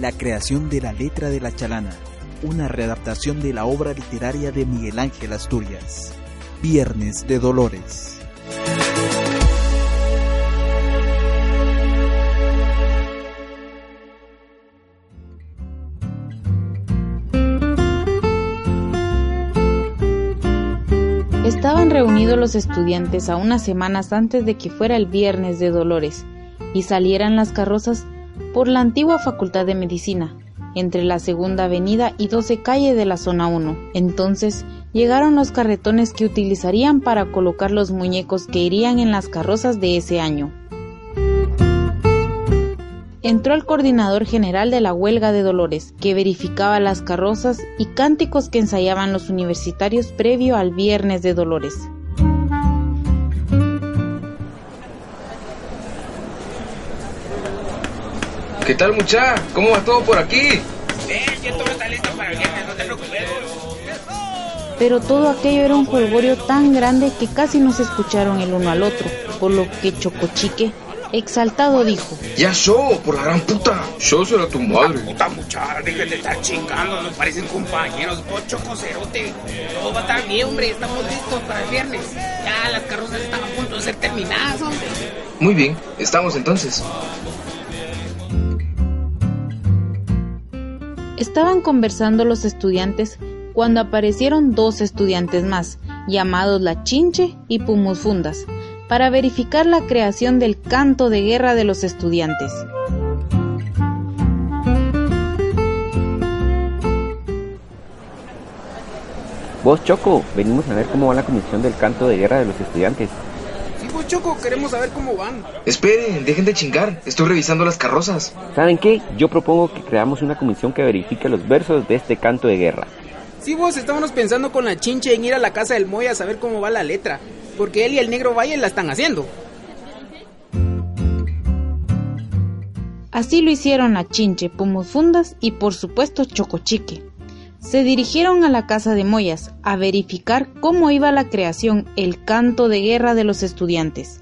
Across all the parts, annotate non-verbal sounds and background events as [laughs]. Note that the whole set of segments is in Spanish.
La creación de la letra de la chalana, una readaptación de la obra literaria de Miguel Ángel Asturias. Viernes de Dolores. Estaban reunidos los estudiantes a unas semanas antes de que fuera el Viernes de Dolores y salieran las carrozas por la antigua Facultad de Medicina, entre la Segunda Avenida y 12 calle de la Zona 1. Entonces llegaron los carretones que utilizarían para colocar los muñecos que irían en las carrozas de ese año. Entró el coordinador general de la huelga de Dolores, que verificaba las carrozas y cánticos que ensayaban los universitarios previo al Viernes de Dolores. ¿Qué tal, mucha? ¿Cómo va todo por aquí? Pero todo aquello era un jolgorio tan grande que casi no se escucharon el uno al otro, por lo que Chocochique, exaltado, dijo: ¡Ya show, por la gran puta! Show será tu madre. Puta muchacha, dejen de estar chingando, nos parecen compañeros. Vos, Chococerote, todo va a estar bien, hombre, estamos listos para el viernes. Ya las carrozas están a punto de ser terminadas, hombre. Muy bien, estamos entonces. Estaban conversando los estudiantes cuando aparecieron dos estudiantes más, llamados La Chinche y Pumusfundas, para verificar la creación del canto de guerra de los estudiantes. Vos, Choco, venimos a ver cómo va la comisión del canto de guerra de los estudiantes. Choco, queremos saber cómo van. Esperen, dejen de chingar. Estoy revisando las carrozas. ¿Saben qué? Yo propongo que creamos una comisión que verifique los versos de este canto de guerra. Sí, vos, estábamos pensando con la chinche en ir a la casa del Moy a saber cómo va la letra. Porque él y el negro Valle la están haciendo. Así lo hicieron la Chinche, Pumusfundas y por supuesto Chocochique. Se dirigieron a la casa de Moyas a verificar cómo iba la creación, el canto de guerra de los estudiantes.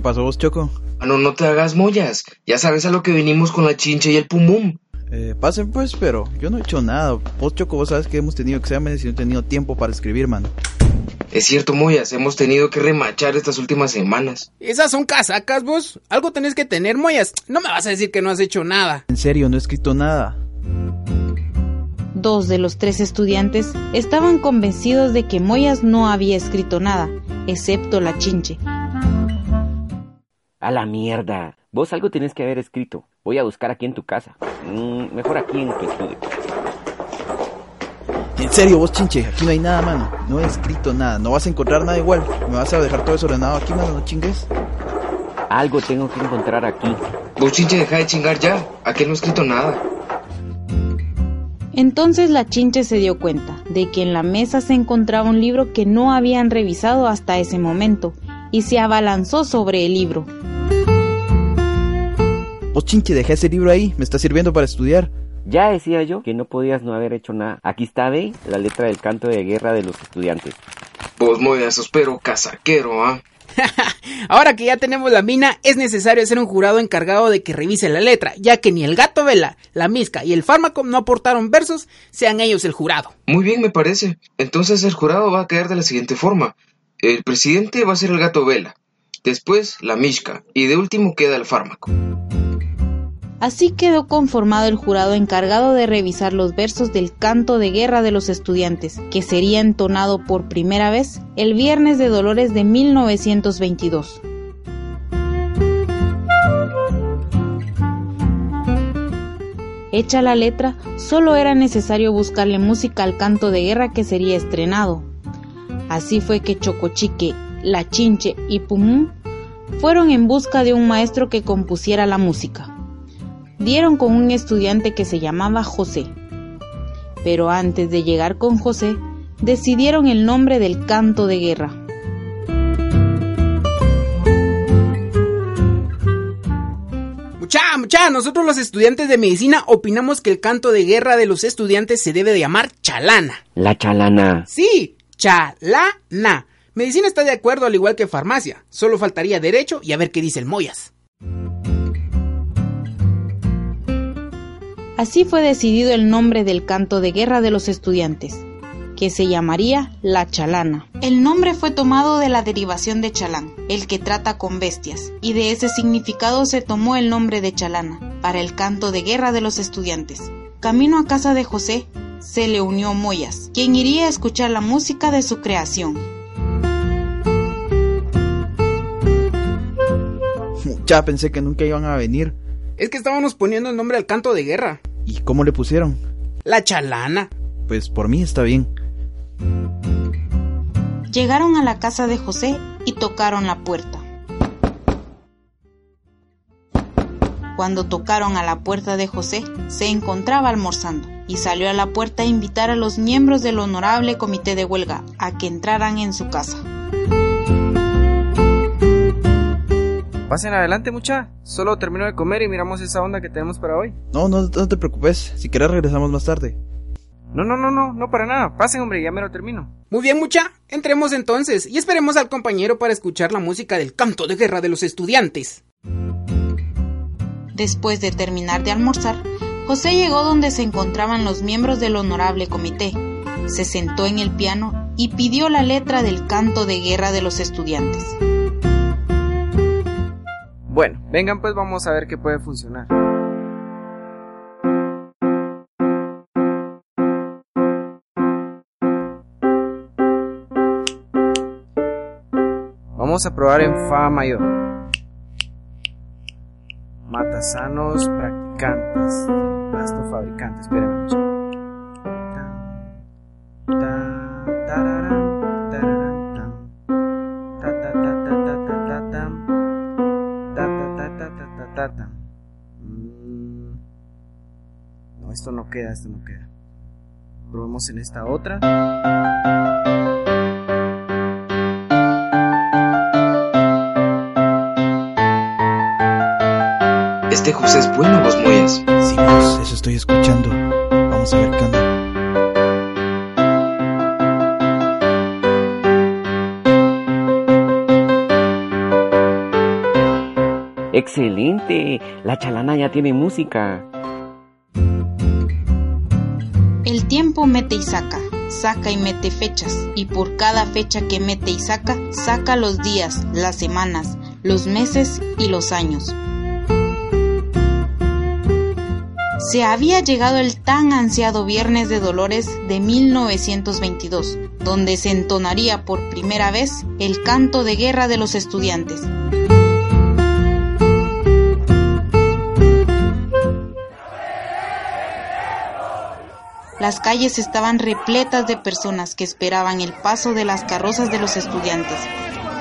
¿Qué pasó vos, Choco? Ah, no, no te hagas mollas. Ya sabes a lo que vinimos con la chinche y el pumum. Eh, pasen pues, pero yo no he hecho nada. Vos, Choco, vos sabes que hemos tenido exámenes y no he tenido tiempo para escribir, man. Es cierto, Moyas, hemos tenido que remachar estas últimas semanas. Esas son casacas, vos. Algo tenés que tener, Moyas. No me vas a decir que no has hecho nada. En serio, no he escrito nada. Dos de los tres estudiantes estaban convencidos de que Moyas no había escrito nada, excepto la Chinche. A la mierda. Vos algo tenés que haber escrito. Voy a buscar aquí en tu casa. Mm, mejor aquí en tu estudio. En serio, vos, chinche, aquí no hay nada, mano. No he escrito nada. No vas a encontrar nada igual. Me vas a dejar todo desordenado aquí, mano. No chingues. Algo tengo que encontrar aquí. Vos, chinche, deja de chingar ya. Aquí no he escrito nada. Entonces la Chinche se dio cuenta de que en la mesa se encontraba un libro que no habían revisado hasta ese momento y se abalanzó sobre el libro. Vos, chinche, deja ese libro ahí. Me está sirviendo para estudiar. Ya decía yo que no podías no haber hecho nada. Aquí está, ve, la letra del canto de guerra de los estudiantes. Vos, Moyas, sos pero casaquero, ¿ah? [laughs] Ahora que ya tenemos la mina, es necesario hacer un jurado encargado de que revise la letra, ya que ni el gato vela, la misca y el fármaco no aportaron versos, sean ellos el jurado. Muy bien, me parece. Entonces el jurado va a quedar de la siguiente forma. El presidente va a ser el gato vela. Después la misca. Y de último queda el fármaco. Así quedó conformado el jurado encargado de revisar los versos del canto de guerra de los estudiantes, que sería entonado por primera vez el Viernes de Dolores de 1922. Hecha la letra, solo era necesario buscarle música al canto de guerra que sería estrenado. Así fue que Chocochique, La Chinche y Pumum fueron en busca de un maestro que compusiera la música dieron con un estudiante que se llamaba José. Pero antes de llegar con José, decidieron el nombre del canto de guerra. Mucha, nosotros los estudiantes de medicina opinamos que el canto de guerra de los estudiantes se debe de llamar chalana. La chalana. Sí, chalana. Medicina está de acuerdo al igual que farmacia. Solo faltaría derecho y a ver qué dice el Moyas. Así fue decidido el nombre del canto de guerra de los estudiantes, que se llamaría La Chalana. El nombre fue tomado de la derivación de chalán, el que trata con bestias, y de ese significado se tomó el nombre de Chalana, para el canto de guerra de los estudiantes. Camino a casa de José, se le unió Moyas, quien iría a escuchar la música de su creación. [laughs] Ya pensé que nunca iban a venir. Es que estábamos poniendo el nombre al canto de guerra. ¿Y cómo le pusieron? La chalana. Pues por mí está bien. Llegaron a la casa de José y tocaron la puerta. Cuando tocaron a la puerta de José, se encontraba almorzando y salió a la puerta a invitar a los miembros del honorable comité de huelga a que entraran en su casa. Pasen adelante, mucha. Solo termino de comer y miramos esa onda que tenemos para hoy. No, no, no te preocupes. Si querés regresamos más tarde. No, no, no, no, no para nada. Pasen, hombre, ya me lo termino. Muy bien, mucha. Entremos entonces y esperemos al compañero para escuchar la música del canto de guerra de los estudiantes. Después de terminar de almorzar, José llegó donde se encontraban los miembros del honorable comité. Se sentó en el piano y pidió la letra del canto de guerra de los estudiantes. Bueno, vengan pues vamos a ver qué puede funcionar. Vamos a probar en Fa mayor. Matasanos practicantes. Basto fabricantes. Espérenme. Mm. No, esto no queda, esto no queda. Probemos en esta otra. Este José es bueno, vos Moyas. Sí, pues eso estoy escuchando. Vamos a ver qué onda. Excelente. La chalana ya tiene música. El tiempo mete y saca, saca y mete fechas, y por cada fecha que mete y saca, saca los días, las semanas, los meses y los años. Se había llegado el tan ansiado Viernes de Dolores de 1922, donde se entonaría por primera vez el canto de guerra de los estudiantes. Las calles estaban repletas de personas que esperaban el paso de las carrozas de los estudiantes.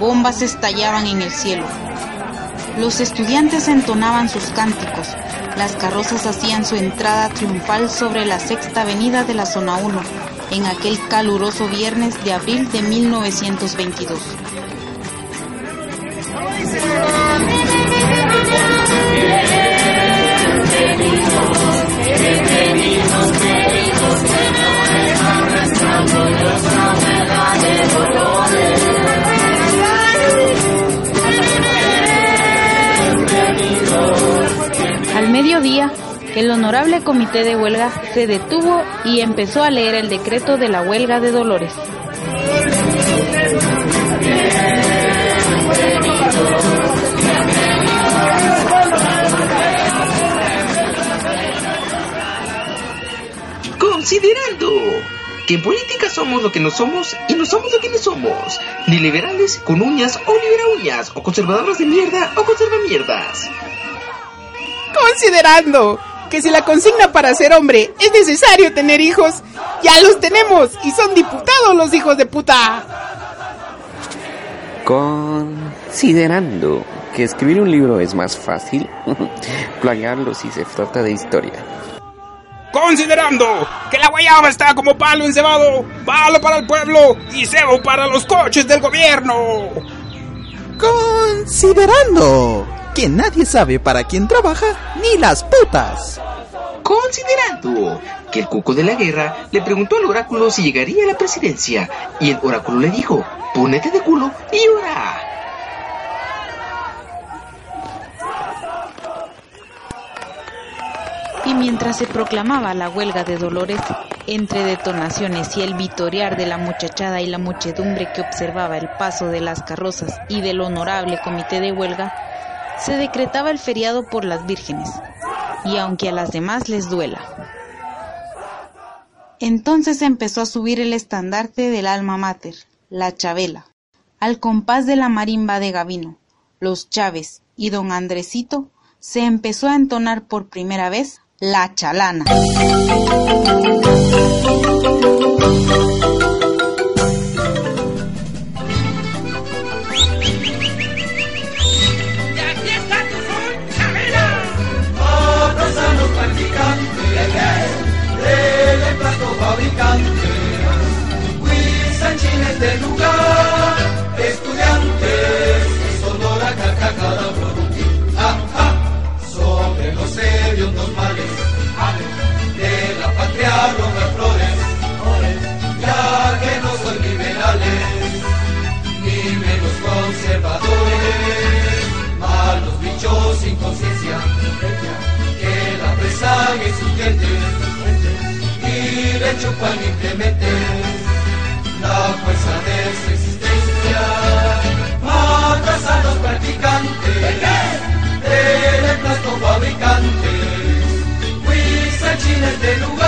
Bombas estallaban en el cielo. Los estudiantes entonaban sus cánticos. Las carrozas hacían su entrada triunfal sobre la sexta avenida de la zona 1 en aquel caluroso viernes de abril de 1922. Mediodía, el honorable comité de huelga se detuvo y empezó a leer el decreto de la huelga de Dolores. Considerando que en política somos lo que no somos y no somos lo que no somos, ni liberales con uñas o libera uñas, o conservadores de mierda o conserva mierdas. Considerando que si la consigna para ser hombre es necesario tener hijos, ya los tenemos y son diputados los hijos de puta. Considerando que escribir un libro es más fácil, [laughs] plagiarlo si se trata de historia. Considerando que la guayaba está como palo encebado, palo para el pueblo y cebo para los coches del gobierno. Considerando que nadie sabe para quién trabaja ni las putas. Considerando que el cuco de la guerra le preguntó al oráculo si llegaría a la presidencia y el oráculo le dijo, pónete de culo y ora. Y mientras se proclamaba la huelga de Dolores, entre detonaciones y el vitorear de la muchachada y la muchedumbre que observaba el paso de las carrozas y del honorable comité de huelga, se decretaba el feriado por las vírgenes, y aunque a las demás les duela. Entonces empezó a subir el estandarte del alma mater, la Chabela, al compás de la marimba de Gavino, los Chávez y don Andresito, se empezó a entonar por primera vez la chalana. Y chupan inclemente la fuerza de su existencia. Matas a los practicantes emplasto fabricantes, huizachines del lugar,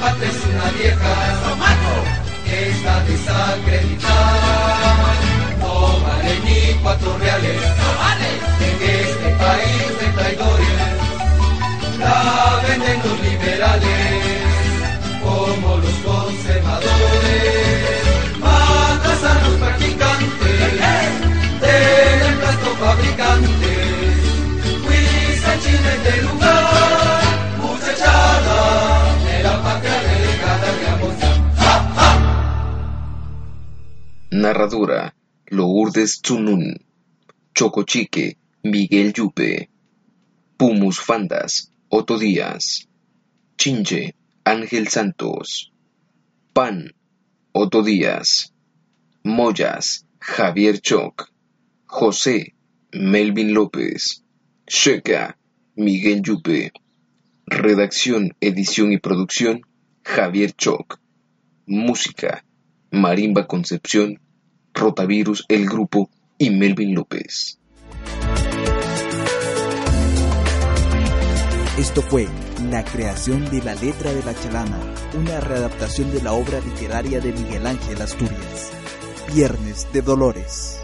patria es una vieja, que está desacreditada, no vale ni cuatro reales, en este país de traidores, la venden los liberales, como los conservadores, matas a los practicantes, del emplasto fabricantes, huizachines del lugar, Narradura Lourdes Tsunun. Chocochique Miguel Yupe. Pumus Fandas Otto Díaz. Chinche Ángel Santos. Pan Otto Díaz. Moyas Javier Choc. José Melvin López. Checa Miguel Yupe. Redacción, edición y producción Javier Choc. Música Marimba Concepción Rotavirus El Grupo y Melvin López. Esto fue La creación de la letra de la chalana, una readaptación de la obra literaria de Miguel Ángel Asturias. Viernes de Dolores.